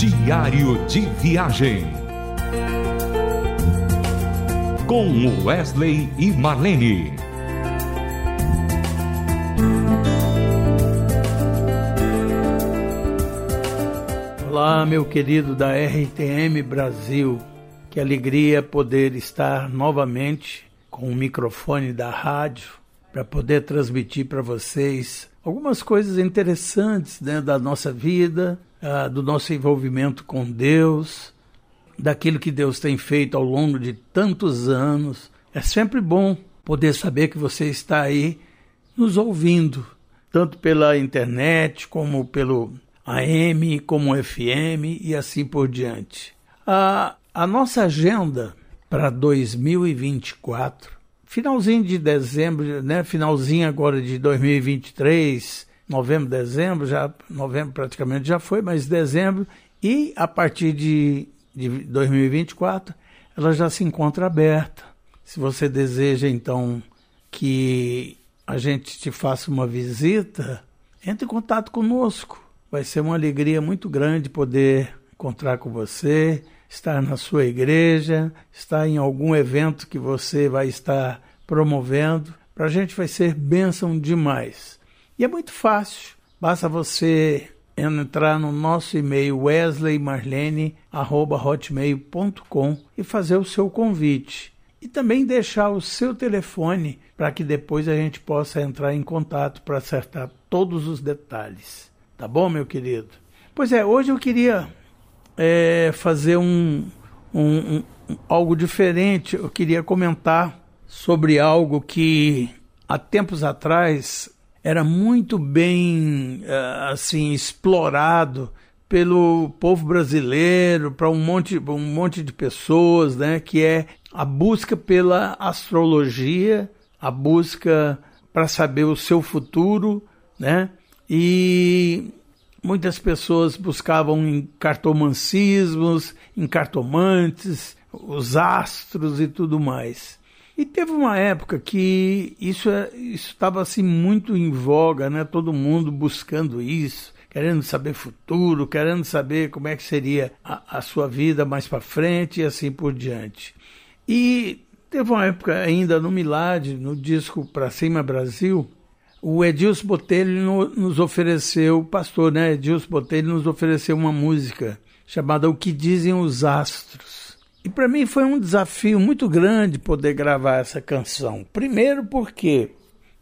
Diário de Viagem. Com Wesley e Marlene. Olá, meu querido da RTM Brasil. Que alegria poder estar novamente com o microfone da rádio para poder transmitir para vocês algumas coisas interessantes né, da nossa vida, uh, do nosso envolvimento com Deus, daquilo que Deus tem feito ao longo de tantos anos. É sempre bom poder saber que você está aí nos ouvindo, tanto pela internet como pelo AM, como FM e assim por diante. A, a nossa agenda para 2024 finalzinho de dezembro, né? Finalzinho agora de 2023, novembro, dezembro, já novembro praticamente já foi, mas dezembro e a partir de, de 2024 ela já se encontra aberta. Se você deseja então que a gente te faça uma visita, entre em contato conosco. Vai ser uma alegria muito grande poder encontrar com você estar na sua igreja, estar em algum evento que você vai estar promovendo. Para a gente vai ser bênção demais. E é muito fácil, basta você entrar no nosso e-mail wesleymarlene.hotmail.com e fazer o seu convite. E também deixar o seu telefone para que depois a gente possa entrar em contato para acertar todos os detalhes. Tá bom, meu querido? Pois é, hoje eu queria é, fazer um, um, um, algo diferente. Eu queria comentar sobre algo que há tempos atrás era muito bem é, assim explorado pelo povo brasileiro para um monte, um monte de pessoas, né? Que é a busca pela astrologia, a busca para saber o seu futuro, né? E Muitas pessoas buscavam em cartomancismos, em cartomantes, os astros e tudo mais. E teve uma época que isso é, estava assim muito em voga, né? Todo mundo buscando isso, querendo saber futuro, querendo saber como é que seria a, a sua vida mais para frente e assim por diante. E teve uma época ainda no Milad, no disco Pra Cima Brasil, o Edilson Botelho nos ofereceu, pastor, né? Edilson Botelho nos ofereceu uma música chamada O que Dizem os Astros. E para mim foi um desafio muito grande poder gravar essa canção. Primeiro porque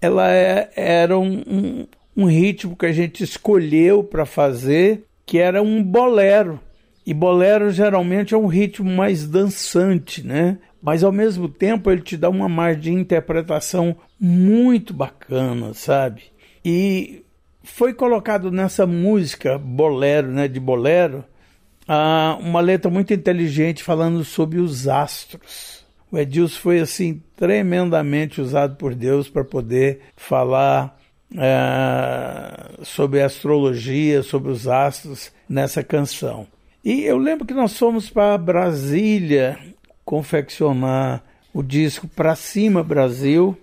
ela é, era um, um, um ritmo que a gente escolheu para fazer, que era um bolero. E bolero geralmente é um ritmo mais dançante, né? Mas ao mesmo tempo ele te dá uma margem de interpretação muito bacana, sabe? E foi colocado nessa música bolero, né, de bolero, uh, uma letra muito inteligente falando sobre os astros. O Edilson foi assim tremendamente usado por Deus para poder falar uh, sobre astrologia, sobre os astros nessa canção. E eu lembro que nós fomos para Brasília confeccionar o disco Pra Cima Brasil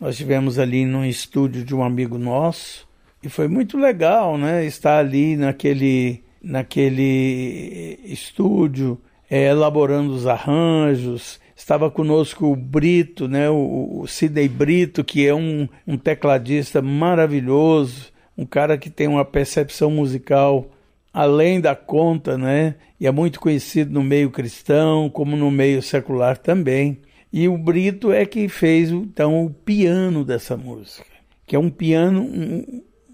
nós tivemos ali num estúdio de um amigo nosso e foi muito legal, né? Estar ali naquele, naquele estúdio, é, elaborando os arranjos. Estava conosco o Brito, né? O, o Sidney Brito, que é um, um tecladista maravilhoso, um cara que tem uma percepção musical além da conta, né? E é muito conhecido no meio cristão, como no meio secular também. E o Brito é que fez então o piano dessa música, que é um piano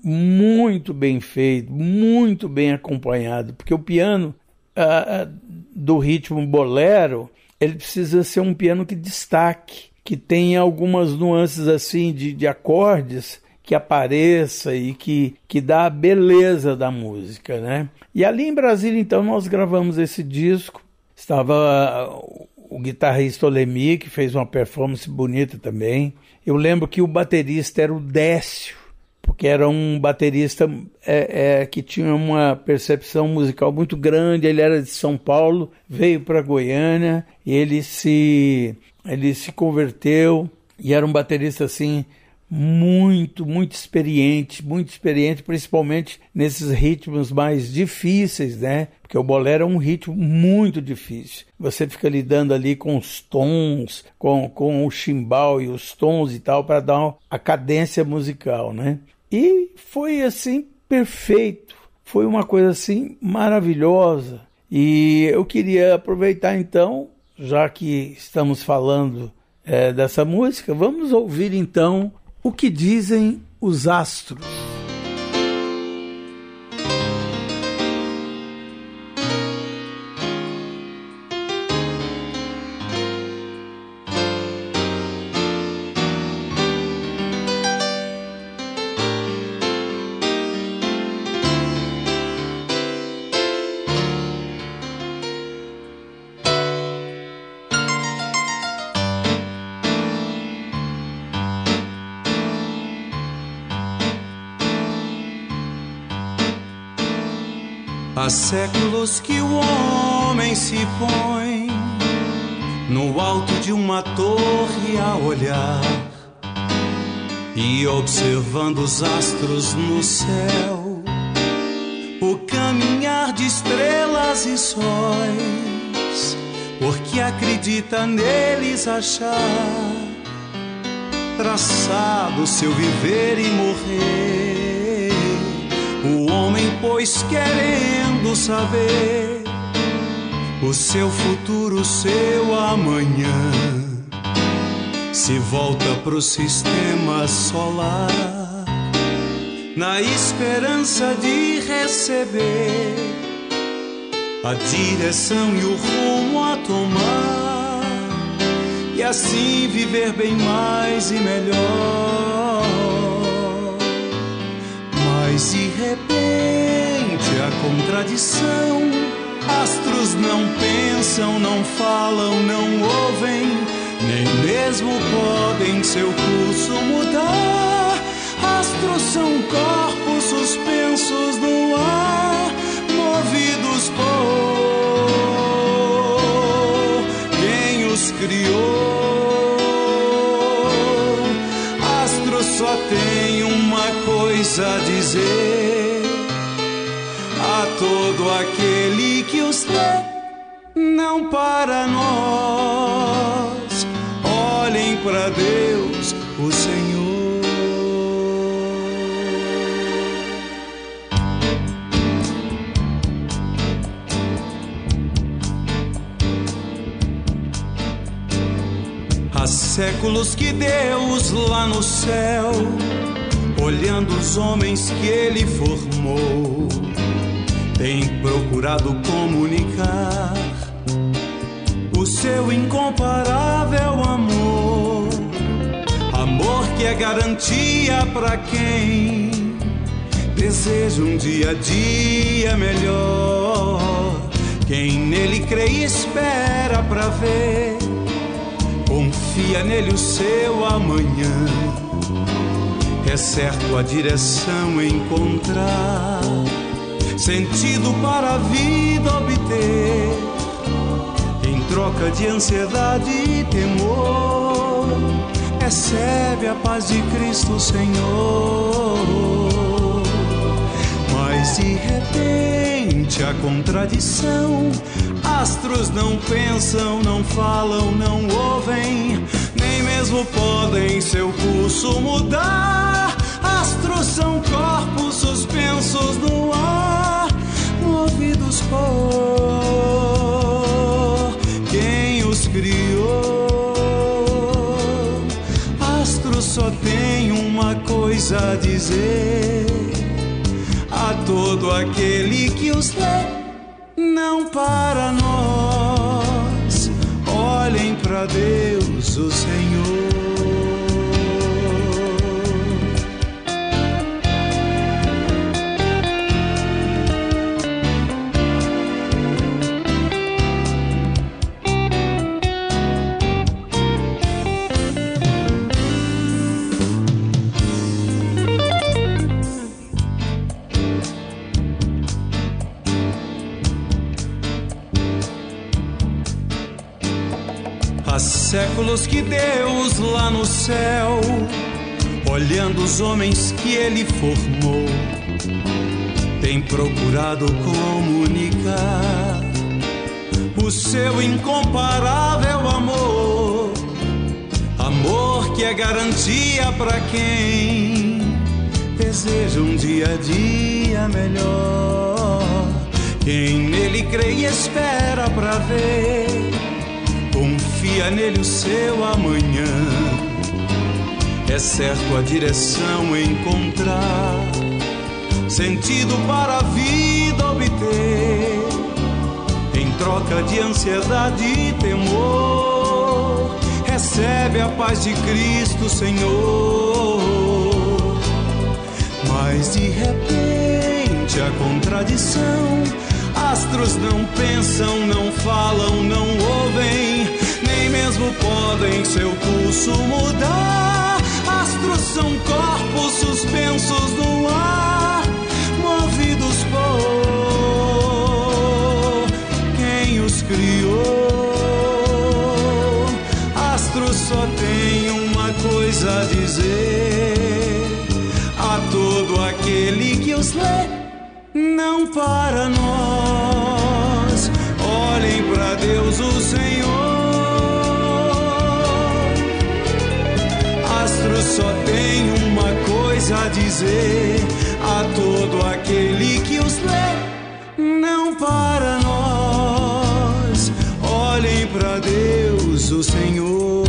muito bem feito, muito bem acompanhado, porque o piano do ritmo bolero ele precisa ser um piano que destaque, que tenha algumas nuances assim de, de acordes que apareça e que, que dá a beleza da música, né? E ali em Brasília, então, nós gravamos esse disco. Estava o guitarrista Olemi, que fez uma performance bonita também. Eu lembro que o baterista era o Décio, porque era um baterista é, é, que tinha uma percepção musical muito grande. Ele era de São Paulo, veio para Goiânia e ele se, ele se converteu e era um baterista assim muito, muito experiente, muito experiente, principalmente nesses ritmos mais difíceis, né? Porque o bolero é um ritmo muito difícil. Você fica lidando ali com os tons, com, com o chimbal e os tons e tal, para dar a cadência musical, né? E foi assim perfeito. Foi uma coisa assim maravilhosa. E eu queria aproveitar então, já que estamos falando é, dessa música, vamos ouvir então o que dizem os astros. Há séculos que o homem se põe no alto de uma torre a olhar e observando os astros no céu, o caminhar de estrelas e sóis, porque acredita neles achar traçado seu viver e morrer. O homem, pois, querendo saber o seu futuro, seu amanhã, se volta pro sistema solar, na esperança de receber a direção e o rumo a tomar, e assim viver bem mais e melhor. Mas de repente a contradição. Astros não pensam, não falam, não ouvem, nem mesmo podem seu curso mudar. Astros são corpos suspensos no ar, movidos por quem os criou. Astros só tem uma coisa a dizer todo aquele que os lê, não para nós. Olhem para Deus, o Senhor. Há séculos que Deus lá no céu olhando os homens que ele formou, tem procurado comunicar o seu incomparável amor, amor que é garantia para quem deseja um dia a dia melhor. Quem nele crê e espera para ver, confia nele o seu amanhã. É certo a direção encontrar, sentido para a vida obter, em troca de ansiedade e temor, recebe a paz de Cristo Senhor. Mas de repente a contradição, astros não pensam, não falam, não ouvem, nem mesmo podem seu curso mudar. São corpos suspensos no ar, movidos por quem os criou. Astros só tem uma coisa a dizer a todo aquele que os lê, não para nós. Olhem para Deus, o Senhor. Séculos que Deus lá no céu, olhando os homens que ele formou, tem procurado comunicar o seu incomparável amor, amor que é garantia para quem deseja um dia a dia melhor. Quem nele crê e espera para ver, confia nele o seu amanhã é certo a direção encontrar, sentido para a vida obter, em troca de ansiedade e temor, recebe a paz de Cristo Senhor. Mas de repente a contradição, astros não pensam, não falam, não ouvem, nem mesmo podem seu curso mudar astros são corpos suspensos no ar, movidos por quem os criou. Astros só tem uma coisa a dizer a todo aquele que os lê. Não para nós, olhem para Deus o Senhor. A dizer a todo aquele que os lê. Não para nós, olhem para Deus, o Senhor.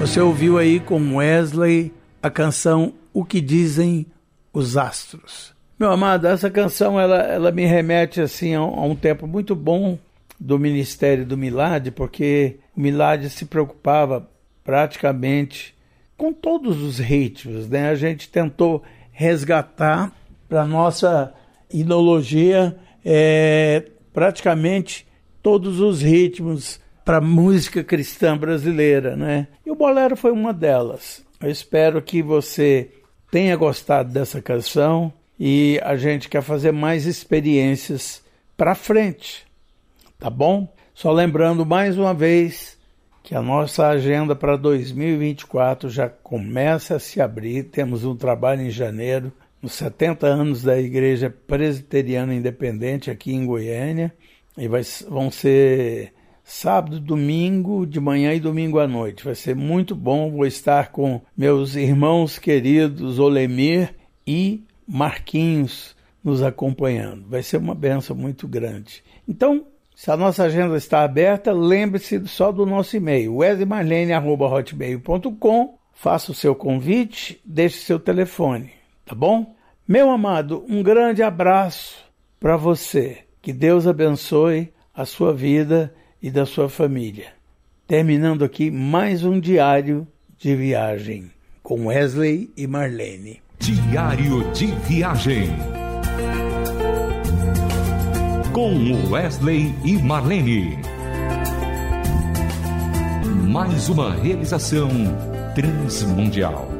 Você ouviu aí com Wesley a canção o que dizem os astros. Meu amado, essa canção ela, ela me remete assim a, a um tempo muito bom do ministério do Milad, porque o Milad se preocupava praticamente com todos os ritmos, né? A gente tentou resgatar para nossa ideologia é, praticamente todos os ritmos para música cristã brasileira, né? E o bolero foi uma delas. Eu espero que você tenha gostado dessa canção e a gente quer fazer mais experiências para frente, tá bom? Só lembrando mais uma vez que a nossa agenda para 2024 já começa a se abrir. Temos um trabalho em janeiro, nos 70 anos da Igreja Presbiteriana Independente aqui em Goiânia, e vai, vão ser sábado, domingo de manhã e domingo à noite. Vai ser muito bom. Vou estar com meus irmãos queridos Olemir e Marquinhos nos acompanhando. Vai ser uma benção muito grande. Então, se a nossa agenda está aberta, lembre-se só do nosso e-mail, wesleymarlene.hotmail.com. Faça o seu convite, deixe seu telefone, tá bom? Meu amado, um grande abraço para você. Que Deus abençoe a sua vida e da sua família. Terminando aqui mais um diário de viagem com Wesley e Marlene. Diário de viagem com Wesley e Marlene. Mais uma realização transmundial.